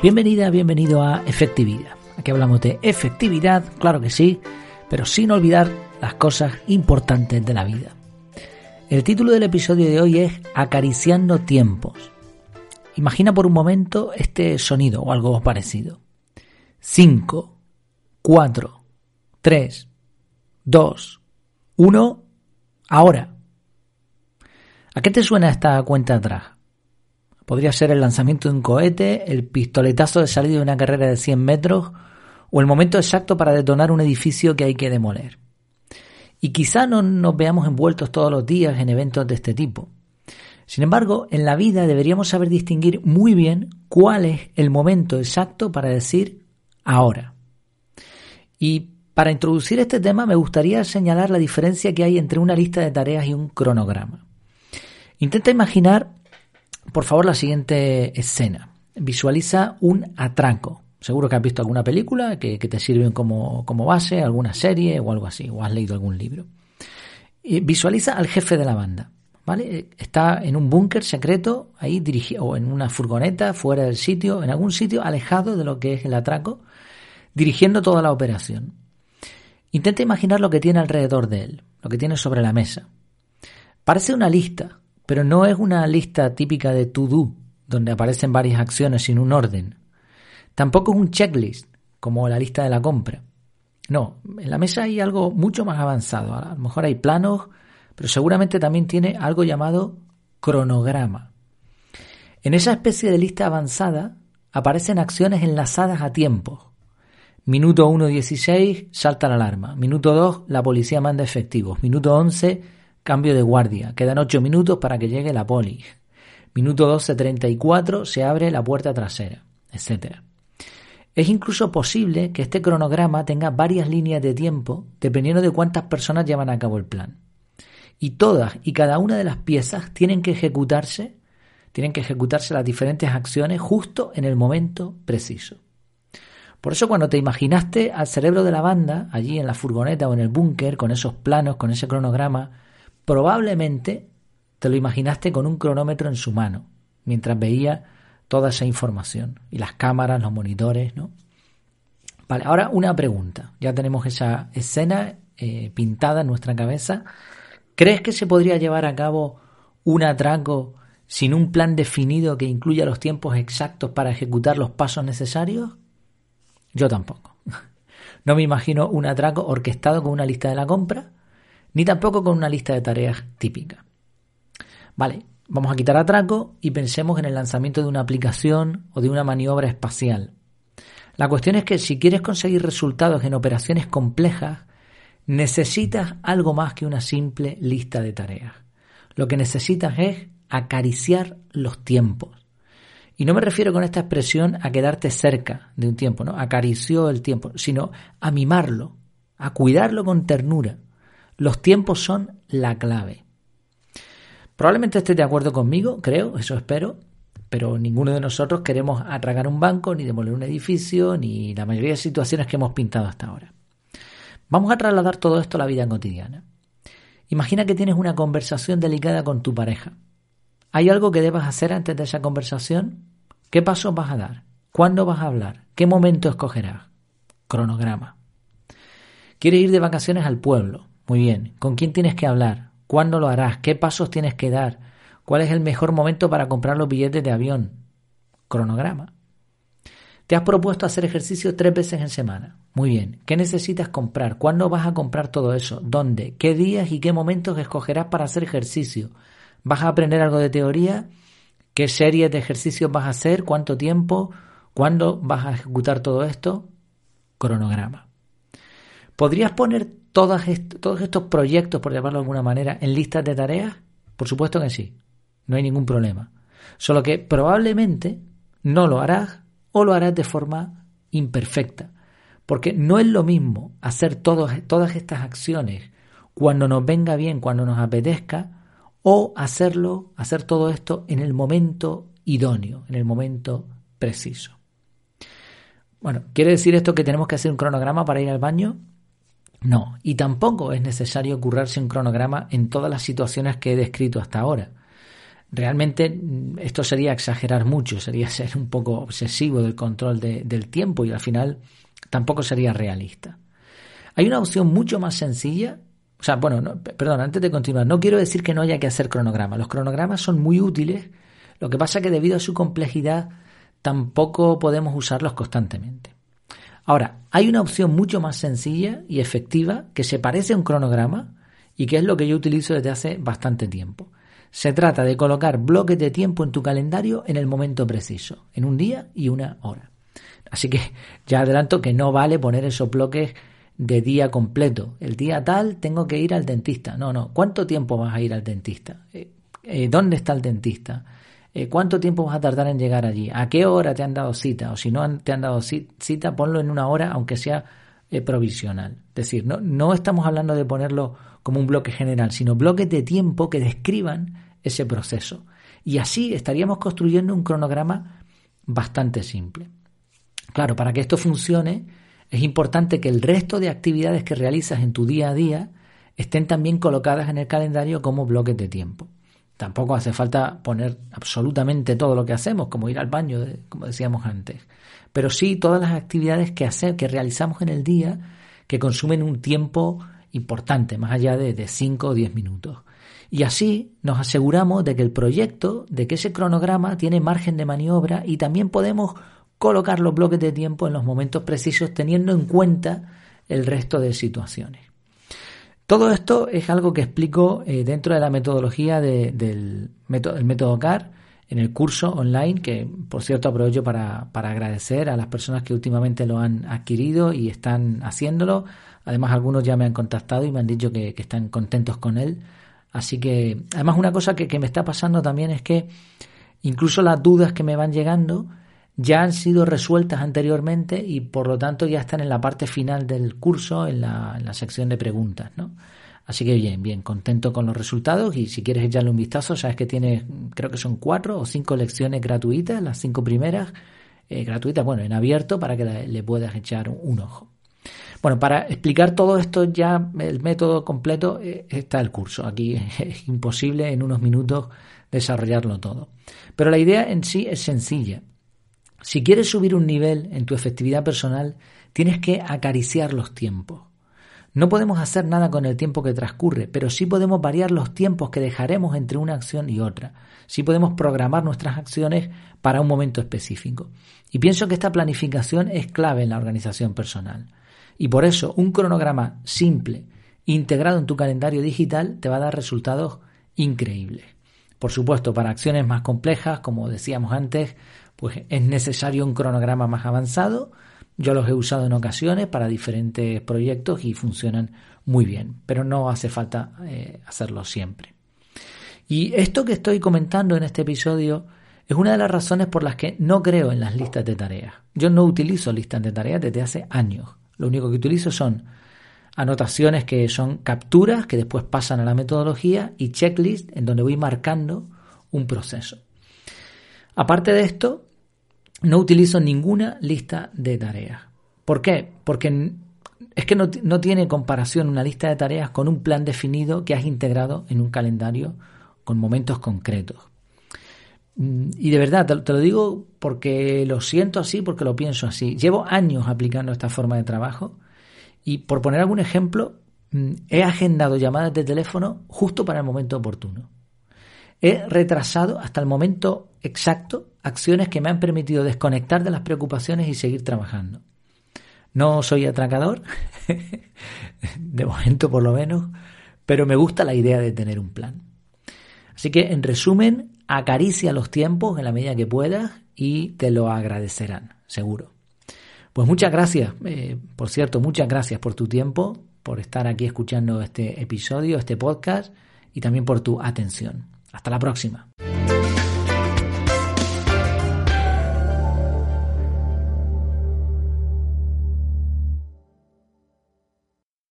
Bienvenida, bienvenido a Efectividad. Aquí hablamos de efectividad, claro que sí, pero sin olvidar las cosas importantes de la vida. El título del episodio de hoy es Acariciando tiempos. Imagina por un momento este sonido o algo parecido. 5, 4, 3, 2, 1, ahora. ¿A qué te suena esta cuenta atrás? Podría ser el lanzamiento de un cohete, el pistoletazo de salida de una carrera de 100 metros o el momento exacto para detonar un edificio que hay que demoler. Y quizá no nos veamos envueltos todos los días en eventos de este tipo. Sin embargo, en la vida deberíamos saber distinguir muy bien cuál es el momento exacto para decir ahora. Y para introducir este tema me gustaría señalar la diferencia que hay entre una lista de tareas y un cronograma. Intenta imaginar por favor, la siguiente escena. Visualiza un atraco. Seguro que has visto alguna película que, te sirve como, base, alguna serie o algo así, o has leído algún libro. visualiza al jefe de la banda. ¿Vale? Está en un búnker secreto, ahí dirigido, o en una furgoneta, fuera del sitio, en algún sitio alejado de lo que es el atraco, dirigiendo toda la operación. Intenta imaginar lo que tiene alrededor de él, lo que tiene sobre la mesa. Parece una lista, pero no es una lista típica de to-do, donde aparecen varias acciones sin un orden. Tampoco es un checklist, como la lista de la compra. No, en la mesa hay algo mucho más avanzado. A lo mejor hay planos, pero seguramente también tiene algo llamado cronograma. En esa especie de lista avanzada aparecen acciones enlazadas a tiempos. Minuto 1.16 salta la alarma. Minuto 2 la policía manda efectivos. Minuto 11 Cambio de guardia. Quedan 8 minutos para que llegue la poli. Minuto 12.34 se abre la puerta trasera, etc. Es incluso posible que este cronograma tenga varias líneas de tiempo dependiendo de cuántas personas llevan a cabo el plan. Y todas y cada una de las piezas tienen que ejecutarse, tienen que ejecutarse las diferentes acciones justo en el momento preciso. Por eso cuando te imaginaste al cerebro de la banda, allí en la furgoneta o en el búnker, con esos planos, con ese cronograma, Probablemente te lo imaginaste con un cronómetro en su mano, mientras veía toda esa información y las cámaras, los monitores, ¿no? Vale, ahora una pregunta. Ya tenemos esa escena eh, pintada en nuestra cabeza. ¿Crees que se podría llevar a cabo un atraco sin un plan definido que incluya los tiempos exactos para ejecutar los pasos necesarios? Yo tampoco. No me imagino un atraco orquestado con una lista de la compra ni tampoco con una lista de tareas típica. Vale, vamos a quitar atraco y pensemos en el lanzamiento de una aplicación o de una maniobra espacial. La cuestión es que si quieres conseguir resultados en operaciones complejas, necesitas algo más que una simple lista de tareas. Lo que necesitas es acariciar los tiempos. Y no me refiero con esta expresión a quedarte cerca de un tiempo, ¿no? Acarició el tiempo, sino a mimarlo, a cuidarlo con ternura, los tiempos son la clave. Probablemente estés de acuerdo conmigo, creo, eso espero, pero ninguno de nosotros queremos atragar un banco, ni demoler un edificio, ni la mayoría de situaciones que hemos pintado hasta ahora. Vamos a trasladar todo esto a la vida cotidiana. Imagina que tienes una conversación delicada con tu pareja. ¿Hay algo que debas hacer antes de esa conversación? ¿Qué pasos vas a dar? ¿Cuándo vas a hablar? ¿Qué momento escogerás? Cronograma. ¿Quieres ir de vacaciones al pueblo? Muy bien. ¿Con quién tienes que hablar? ¿Cuándo lo harás? ¿Qué pasos tienes que dar? ¿Cuál es el mejor momento para comprar los billetes de avión? Cronograma. Te has propuesto hacer ejercicio tres veces en semana. Muy bien. ¿Qué necesitas comprar? ¿Cuándo vas a comprar todo eso? ¿Dónde? ¿Qué días y qué momentos escogerás para hacer ejercicio? ¿Vas a aprender algo de teoría? ¿Qué series de ejercicios vas a hacer? ¿Cuánto tiempo? ¿Cuándo vas a ejecutar todo esto? Cronograma. ¿Podrías poner todos estos proyectos, por llamarlo de alguna manera, en listas de tareas? Por supuesto que sí, no hay ningún problema. Solo que probablemente no lo harás o lo harás de forma imperfecta. Porque no es lo mismo hacer todas estas acciones cuando nos venga bien, cuando nos apetezca, o hacerlo, hacer todo esto en el momento idóneo, en el momento preciso. Bueno, ¿quiere decir esto que tenemos que hacer un cronograma para ir al baño? No, y tampoco es necesario currarse un cronograma en todas las situaciones que he descrito hasta ahora. Realmente mm, esto sería exagerar mucho, sería ser un poco obsesivo del control del tiempo y al final tampoco sería realista. Hay una opción mucho más sencilla. O sea, bueno, perdón, antes de continuar, no quiero decir que no haya que hacer cronogramas. Los cronogramas son muy útiles. Lo que pasa que debido a su complejidad tampoco podemos usarlos constantemente. Ahora, hay una opción mucho más sencilla y efectiva que se parece a un cronograma y que es lo que yo utilizo desde hace bastante tiempo. Se trata de colocar bloques de tiempo en tu calendario en el momento preciso, en un día y una hora. Así que ya adelanto que no vale poner esos bloques de día completo. El día tal tengo que ir al dentista. No, no. ¿Cuánto tiempo vas a ir al dentista? Eh, eh, ¿Dónde está el dentista? Eh, ¿Cuánto tiempo vas a tardar en llegar allí? ¿A qué hora te han dado cita? O si no te han dado cita, ponlo en una hora, aunque sea provisional. Es decir, no, no estamos hablando de ponerlo como un bloque general, sino bloques de tiempo que describan ese proceso. Y así estaríamos construyendo un cronograma bastante simple. Claro, para que esto funcione es importante que el resto de actividades que realizas en tu día a día estén también colocadas en el calendario como bloques de tiempo. Tampoco hace falta poner absolutamente todo lo que hacemos, como ir al baño, como decíamos antes. Pero sí todas las actividades que, hacemos, que realizamos en el día que consumen un tiempo importante, más allá de 5 o 10 minutos. Y así nos aseguramos de que el proyecto, de que ese cronograma tiene margen de maniobra y también podemos colocar los bloques de tiempo en los momentos precisos teniendo en cuenta el resto de situaciones. Todo esto es algo que explico eh, dentro de la metodología del método, CAR en el curso online, que por cierto aprovecho para, para, agradecer a las personas que últimamente lo han adquirido y están haciéndolo. Además, algunos ya me han contactado y me han dicho que, están contentos con él. Así que, además, una cosa que, me está pasando también es que incluso las dudas que me van llegando ya han sido resueltas anteriormente y por lo tanto ya están en la parte final del curso, en la, en la sección de preguntas, ¿no? Así que bien, bien, contento con los resultados y si quieres echarle un vistazo, sabes que tienes, creo que son cuatro o cinco lecciones gratuitas, las cinco primeras eh, gratuitas, bueno, en abierto para que le puedas echar un, ojo. Bueno, para explicar todo esto ya, el método completo, eh, está el curso. Aquí es imposible en unos minutos desarrollarlo todo. Pero la idea en sí es sencilla. Si quieres subir un nivel en tu efectividad personal, tienes que acariciar los tiempos. No podemos hacer nada con el tiempo que transcurre, pero sí podemos variar los tiempos que dejaremos entre una acción y otra. Sí podemos programar nuestras acciones para un momento específico. Y pienso que esta planificación es clave en la organización personal. Y por eso un cronograma simple, integrado en tu calendario digital, te va a dar resultados increíbles. Por supuesto, para acciones más complejas, como decíamos antes, pues es necesario un cronograma más avanzado. Yo los he usado en ocasiones para diferentes proyectos y funcionan muy bien, pero no hace falta eh, hacerlo siempre. Y esto que estoy comentando en este episodio es una de las razones por las que no creo en las listas de tareas. Yo no utilizo listas de tareas desde hace años. Lo único que utilizo son anotaciones que son capturas que después pasan a la metodología y checklists en donde voy marcando un proceso. Aparte de esto, no utilizo ninguna lista de tareas. ¿Por qué? Porque es que no, tiene comparación una lista de tareas con un plan definido que has integrado en un calendario con momentos concretos. Mm, y de verdad, te, lo digo porque lo siento así, porque lo pienso así. Llevo años aplicando esta forma de trabajo y por poner algún ejemplo, mm, he agendado llamadas de teléfono justo para el momento oportuno. He retrasado hasta el momento exacto acciones que me han permitido desconectar de las preocupaciones y seguir trabajando. No soy atracador, de momento por lo menos, pero me gusta la idea de tener un plan. Así que, en resumen, acaricia los tiempos en la medida que puedas y te lo agradecerán, seguro. Pues muchas gracias, eh, por cierto, muchas gracias por tu tiempo, por estar aquí escuchando este episodio, este podcast y también por tu atención. Hasta la próxima.